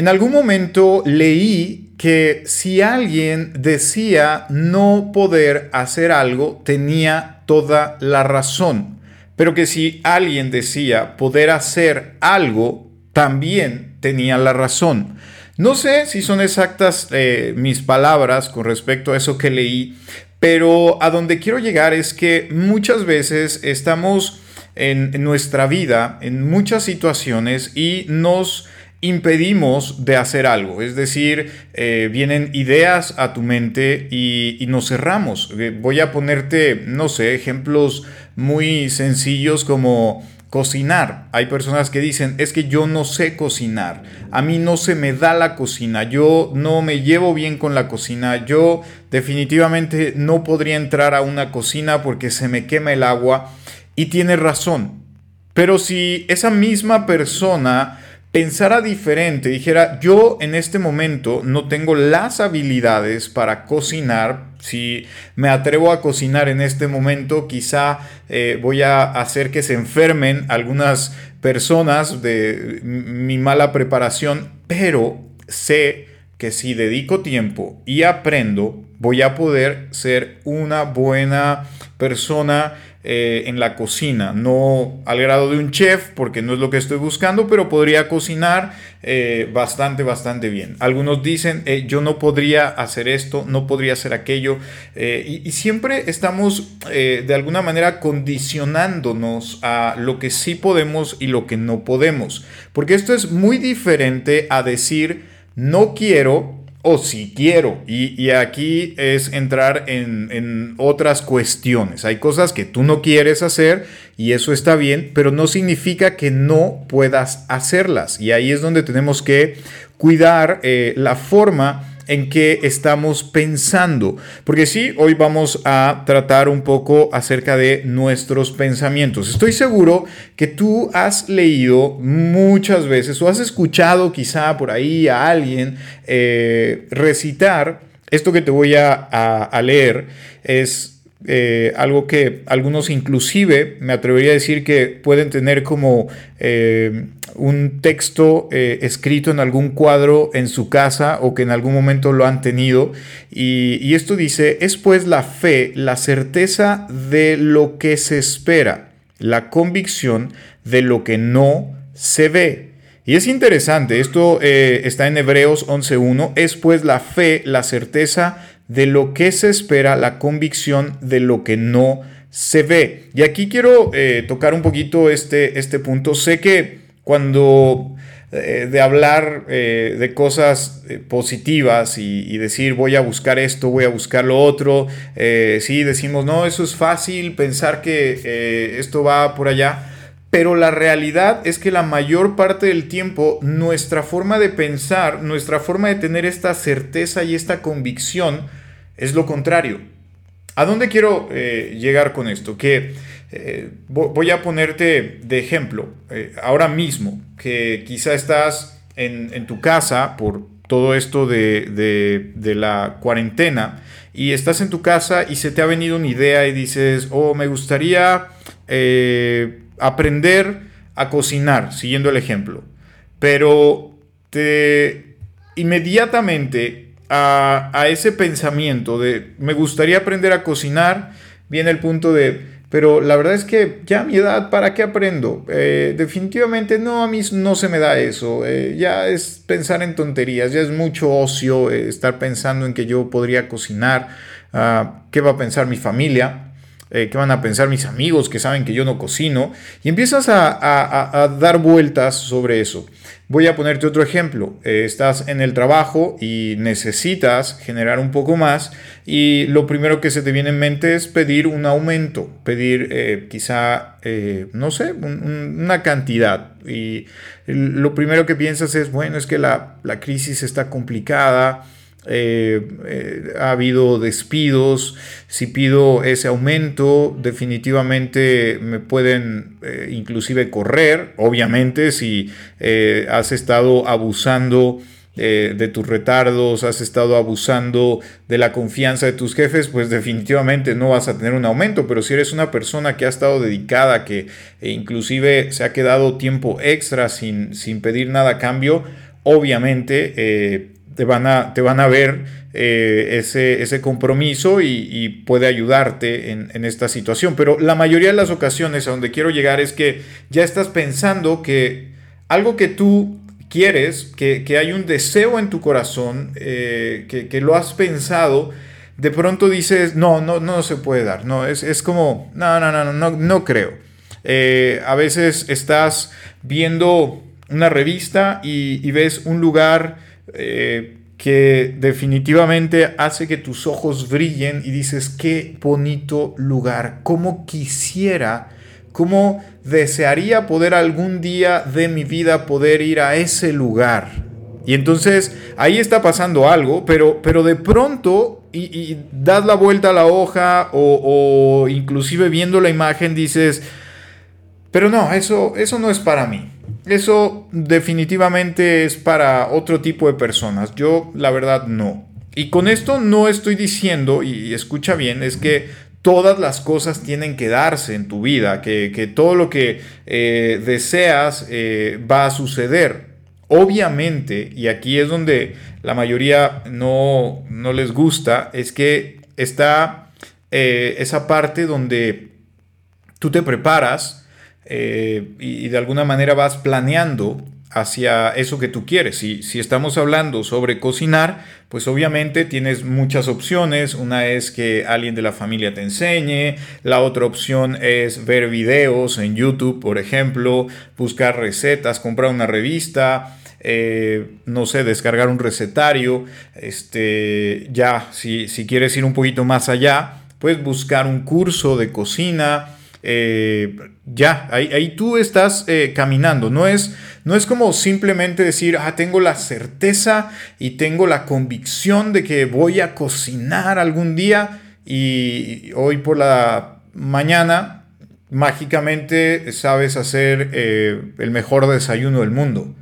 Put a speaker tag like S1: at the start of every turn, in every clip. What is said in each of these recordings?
S1: En algún momento leí que si alguien decía no poder hacer algo, tenía toda la razón. Pero que si alguien decía poder hacer algo, también tenía la razón. No sé si son exactas eh, mis palabras con respecto a eso que leí, pero a donde quiero llegar es que muchas veces estamos en, nuestra vida, en muchas situaciones, y nos impedimos de hacer algo. Es decir, eh, vienen ideas a tu mente y, y, nos cerramos. Eh, voy a ponerte, no sé, ejemplos muy sencillos como Cocinar. Hay personas que dicen, es que yo no sé cocinar. A mí no se me da la cocina. Yo no me llevo bien con la cocina. Yo definitivamente no podría entrar a una cocina porque se me quema el agua. Y tiene razón. Pero si esa misma persona pensara diferente, dijera, yo en este momento no tengo las habilidades para cocinar, si me atrevo a cocinar en este momento, quizá eh, voy a hacer que se enfermen algunas personas de mi mala preparación, pero sé que si dedico tiempo y aprendo, voy a poder ser una buena persona eh, en la cocina, no al grado de un chef, porque no es lo que estoy buscando, pero podría cocinar eh, bastante, bastante bien. Algunos dicen, eh, yo no podría hacer esto, no podría hacer aquello, y, y, siempre estamos de alguna manera condicionándonos a lo que sí podemos y lo que no podemos, porque esto es muy diferente a decir, no quiero o si quiero. Y, aquí es entrar en, otras cuestiones. Hay cosas que tú no quieres hacer y eso está bien, pero no significa que no puedas hacerlas. Y ahí es donde tenemos que cuidar eh, la forma en qué estamos pensando. Porque sí, hoy vamos a tratar un poco acerca de nuestros pensamientos. Estoy seguro que tú has leído muchas veces o has escuchado quizá por ahí a alguien eh, recitar esto que te voy a leer. Es eh, algo que algunos inclusive me atrevería a decir que pueden tener como eh, un texto eh, escrito en algún cuadro en su casa o que en algún momento lo han tenido. Y, esto dice, es pues la fe, la certeza de lo que se espera, la convicción de lo que no se ve. Y es interesante, esto está en Hebreos 11.1, es pues la fe, la certeza de lo que se espera, la convicción de lo que no se ve. Y aquí quiero eh, tocar un poquito este, este punto. Sé que cuando eh, de hablar eh, de cosas positivas y, decir voy a buscar esto, voy a buscar lo otro, sí decimos no, eso es fácil, pensar que esto va por allá. Pero la realidad es que la mayor parte del tiempo nuestra forma de pensar, nuestra forma de tener esta certeza y esta convicción, es lo contrario. ¿A dónde quiero eh, llegar con esto? Que eh, voy a ponerte de ejemplo eh, ahora mismo, que quizá estás en, tu casa por todo esto de, de, la cuarentena y estás en tu casa y se te ha venido una idea y dices, oh, me gustaría aprender a cocinar, siguiendo el ejemplo, pero te inmediatamente a, ese pensamiento de me gustaría aprender a cocinar, viene el punto de, pero la verdad es que ya a mi edad, ¿para qué aprendo? Eh, definitivamente no, a mí no se me da eso. Eh, ya es pensar en tonterías, ya es mucho ocio eh, estar pensando en que yo podría cocinar. Ah, ¿Qué va a pensar mi familia? ¿Qué van a pensar mis amigos que saben que yo no cocino? Y empiezas a dar vueltas sobre eso. Voy a ponerte otro ejemplo. Eh, estás en el trabajo y necesitas generar un poco más y lo primero que se te viene en mente es pedir un aumento, pedir eh, quizá, eh, no sé, una cantidad. Y lo primero que piensas es, bueno, es que la, la crisis está complicada eh, eh, ha habido despidos, si pido ese aumento definitivamente me pueden eh, inclusive correr, obviamente si has estado abusando de tus retardos, has estado abusando de la confianza de tus jefes, pues definitivamente no vas a tener un aumento, pero si eres una persona que ha estado dedicada, que inclusive se ha quedado tiempo extra sin, sin pedir nada a cambio, obviamente te, van a, te van a ver eh, ese, ese, compromiso y, puede ayudarte en, esta situación. Pero la mayoría de las ocasiones a donde quiero llegar es que ya estás pensando que algo que tú quieres, que, hay un deseo en tu corazón, eh, que, lo has pensado, de pronto dices, no, no, no se puede dar. No, es, es como, no, no, no, no, no creo. Eh, a veces estás viendo una revista y, ves un lugar que definitivamente hace que tus ojos brillen y dices, qué bonito lugar, cómo quisiera, cómo desearía poder algún día de mi vida poder ir a ese lugar. Y entonces ahí está pasando algo, pero, pero de pronto, y, das la vuelta a la hoja o, o inclusive viendo la imagen dices, pero no, eso, eso no es para mí. Eso definitivamente es para otro tipo de personas. Yo la verdad no. Y con esto no estoy diciendo, y escucha bien, es que todas las cosas tienen que darse en tu vida, que, todo lo que eh, deseas eh, va a suceder. Obviamente, y aquí es donde la mayoría no, no les gusta, es que está eh, esa parte donde tú te preparas, eh, y, de alguna manera vas planeando hacia eso que tú quieres. Si, si estamos hablando sobre cocinar, pues obviamente tienes muchas opciones. Una es que alguien de la familia te enseñe, la otra opción es ver videos en YouTube, por ejemplo, buscar recetas, comprar una revista. Eh, no sé, descargar un recetario, este, ya, si, si quieres ir un poquito más allá, puedes buscar un curso de cocina, eh, ya, ahí, tú estás eh, caminando. No es, no es como simplemente decir, ah, tengo la certeza y tengo la convicción de que voy a cocinar algún día y hoy por la mañana mágicamente sabes hacer eh, el mejor desayuno del mundo.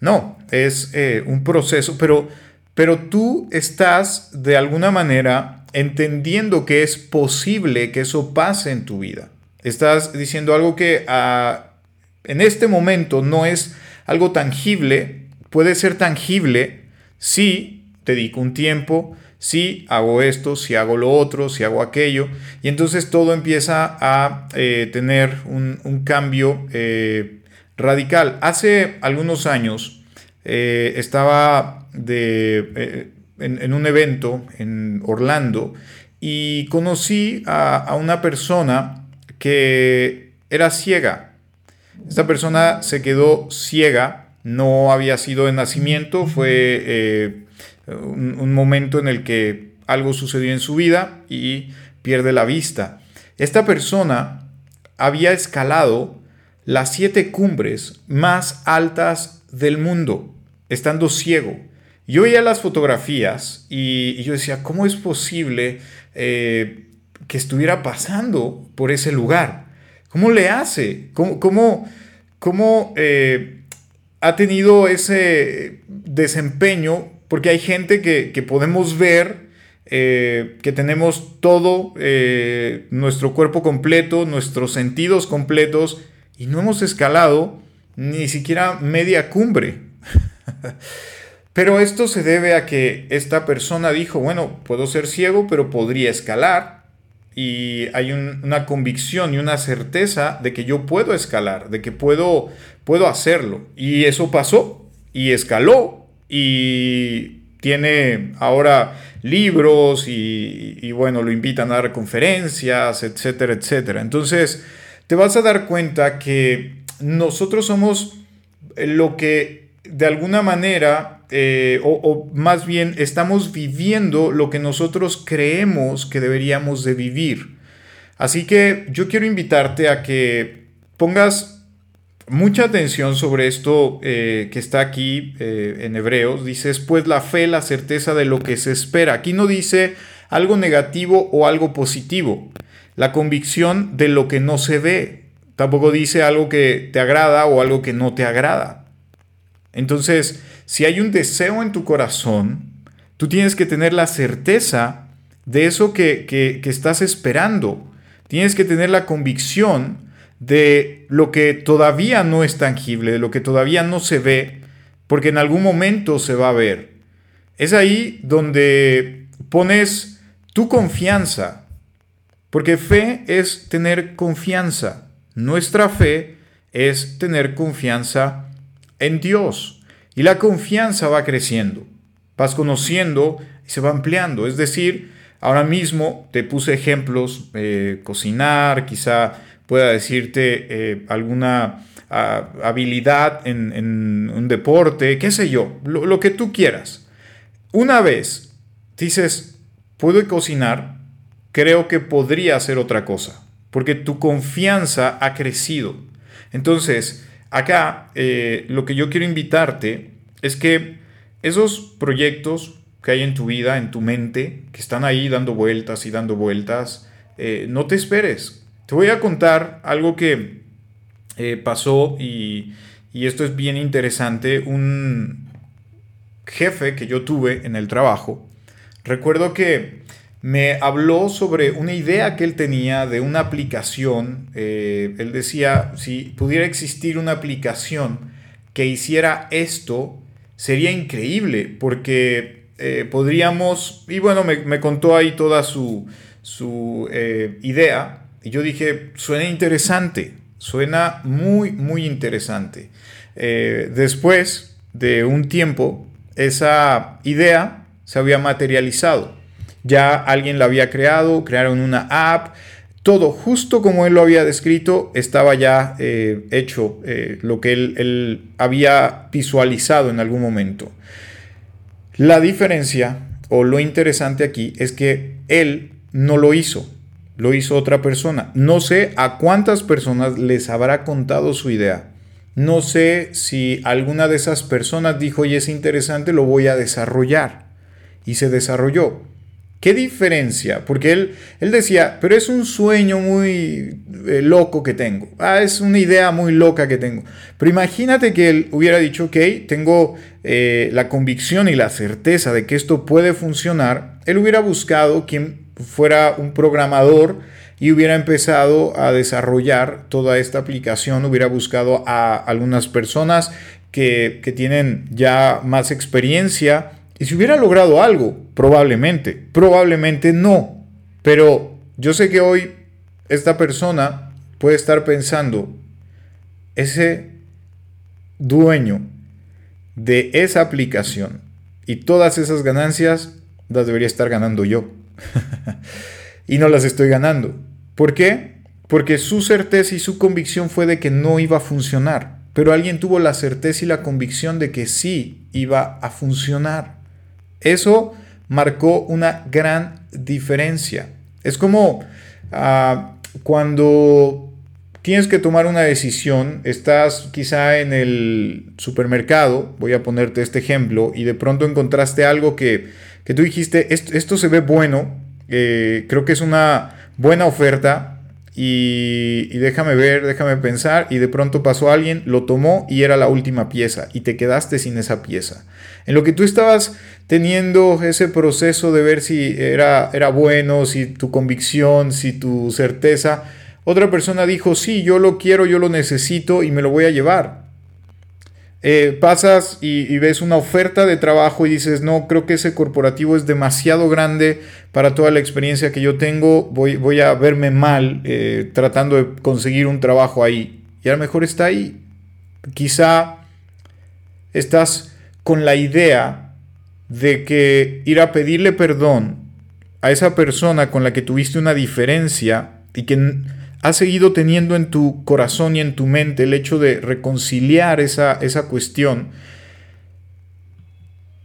S1: No, es un proceso, pero, pero tú estás de alguna manera entendiendo que es posible que eso pase en tu vida. Estás diciendo algo que ah, en este momento no es algo tangible, puede ser tangible si dedico un tiempo, si hago esto, si hago lo otro, si hago aquello, y entonces todo empieza a eh, tener un, cambio eh, radical. Hace algunos años eh, estaba de, en, un evento en Orlando y conocí a, a una persona que era ciega. Esta persona se quedó ciega, no había sido de nacimiento, fue eh, un, momento en el que algo sucedió en su vida y pierde la vista. Esta persona había escalado las siete cumbres más altas del mundo, estando ciego. Yo veía las fotografías y, yo decía, ¿cómo es posible eh, que estuviera pasando por ese lugar. ¿Cómo le hace? ¿Cómo, cómo, eh, ha tenido ese desempeño? Porque hay gente que, podemos ver eh, que tenemos todo eh, nuestro cuerpo completo, nuestros sentidos completos, y no hemos escalado ni siquiera media cumbre. Pero esto se debe a que esta persona dijo, bueno, puedo ser ciego, pero podría escalar y hay una convicción y una certeza de que yo puedo escalar, de que puedo, puedo hacerlo. Y eso pasó y escaló y tiene ahora libros y, bueno, lo invitan a dar conferencias, etcétera, etcétera. Entonces, te vas a dar cuenta que nosotros somos lo que de alguna manera eh, o, más bien estamos viviendo lo que nosotros creemos que deberíamos de vivir. Así que yo quiero invitarte a que pongas mucha atención sobre esto eh, que está aquí eh, en Hebreos. Dice, pues la fe, la certeza de lo que se espera. Aquí no dice algo negativo o algo positivo. La convicción de lo que no se ve. Tampoco dice algo que te agrada o algo que no te agrada. Entonces, si hay un deseo en tu corazón, tú tienes que tener la certeza de eso que, estás esperando. Tienes que tener la convicción de lo que todavía no es tangible, de lo que todavía no se ve, porque en algún momento se va a ver. Es ahí donde pones tu confianza, porque fe es tener confianza. Nuestra fe es tener confianza en Dios. Y la confianza va creciendo, vas conociendo y se va ampliando. Es decir, ahora mismo te puse ejemplos, eh, cocinar, quizá pueda decirte eh, alguna ah, habilidad en, un deporte, qué sé yo, lo, lo que tú quieras. Una vez dices, puedo cocinar, creo que podría hacer otra cosa, porque tu confianza ha crecido. Entonces, acá eh, lo que yo quiero invitarte es que esos proyectos que hay en tu vida, en tu mente, que están ahí dando vueltas y dando vueltas, eh, no te esperes. Te voy a contar algo que eh, pasó y, y esto es bien interesante. Un jefe que yo tuve en el trabajo, recuerdo que me habló sobre una idea que él tenía de una aplicación. Eh, él decía, si pudiera existir una aplicación que hiciera esto, sería increíble porque eh, podríamos, y bueno, me, contó ahí toda su, su eh, idea, y yo dije, suena interesante, suena muy, muy interesante. después de un tiempo, esa idea se había materializado ya alguien la había creado, crearon una app, todo justo como él lo había descrito, estaba ya eh, hecho eh, lo que él, había visualizado en algún momento. La diferencia o lo interesante aquí es que él no lo hizo, lo hizo otra persona. No sé a cuántas personas les habrá contado su idea. No sé si alguna de esas personas dijo, oye, es interesante, lo voy a desarrollar. Y se desarrolló. ¿Qué diferencia? Porque él, él decía, pero es un sueño muy eh, loco que tengo. Ah, es una idea muy loca que tengo. Pero imagínate que él hubiera dicho, ok, tengo eh, la convicción y la certeza de que esto puede funcionar. Él hubiera buscado quien fuera un programador y hubiera empezado a desarrollar toda esta aplicación, hubiera buscado a algunas personas que, que tienen ya más experiencia y si hubiera logrado algo, probablemente, probablemente no. Pero yo sé que hoy esta persona puede estar pensando, ese dueño de esa aplicación y todas esas ganancias las debería estar ganando yo. y no las estoy ganando. ¿Por qué? Porque su certeza y su convicción fue de que no iba a funcionar. Pero alguien tuvo la certeza y la convicción de que sí iba a funcionar. Eso marcó una gran diferencia. Es como ah, cuando tienes que tomar una decisión, estás quizá en el supermercado, voy a ponerte este ejemplo, y de pronto encontraste algo que, que tú dijiste, esto, se ve bueno, eh, creo que es una buena oferta, y, déjame ver, déjame pensar, y de pronto pasó alguien, lo tomó y era la última pieza, y te quedaste sin esa pieza. En lo que tú estabas teniendo ese proceso de ver si era, era bueno, si tu convicción, si tu certeza, otra persona dijo, sí, yo lo quiero, yo lo necesito y me lo voy a llevar. Eh, pasas y, ves una oferta de trabajo y dices, no, creo que ese corporativo es demasiado grande para toda la experiencia que yo tengo, voy, voy a verme mal eh, tratando de conseguir un trabajo ahí. Y a lo mejor está ahí. Quizá estás con la idea de que ir a pedirle perdón a esa persona con la que tuviste una diferencia y que has seguido teniendo en tu corazón y en tu mente el hecho de reconciliar esa, esa cuestión.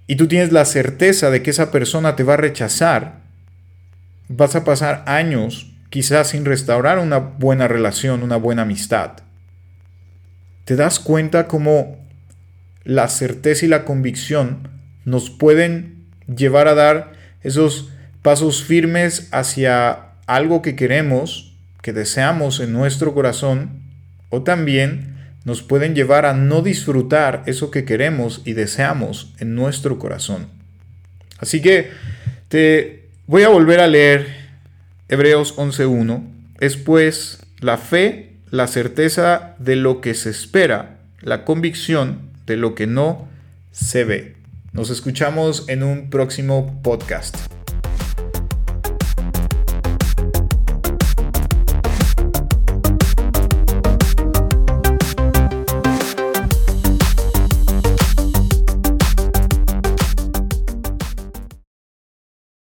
S1: Y tú tienes la certeza de que esa persona te va a rechazar, vas a pasar años quizás sin restaurar una buena relación, una buena amistad. ¿Te das cuenta cómo la certeza y la convicción nos pueden llevar a dar esos pasos firmes hacia algo que queremos, que deseamos en nuestro corazón, o también nos pueden llevar a no disfrutar eso que queremos y deseamos en nuestro corazón. Así que te voy a volver a leer Hebreos 11.1. Es pues la fe, la certeza de lo que se espera, la convicción de lo que no se ve. Nos escuchamos en un próximo podcast.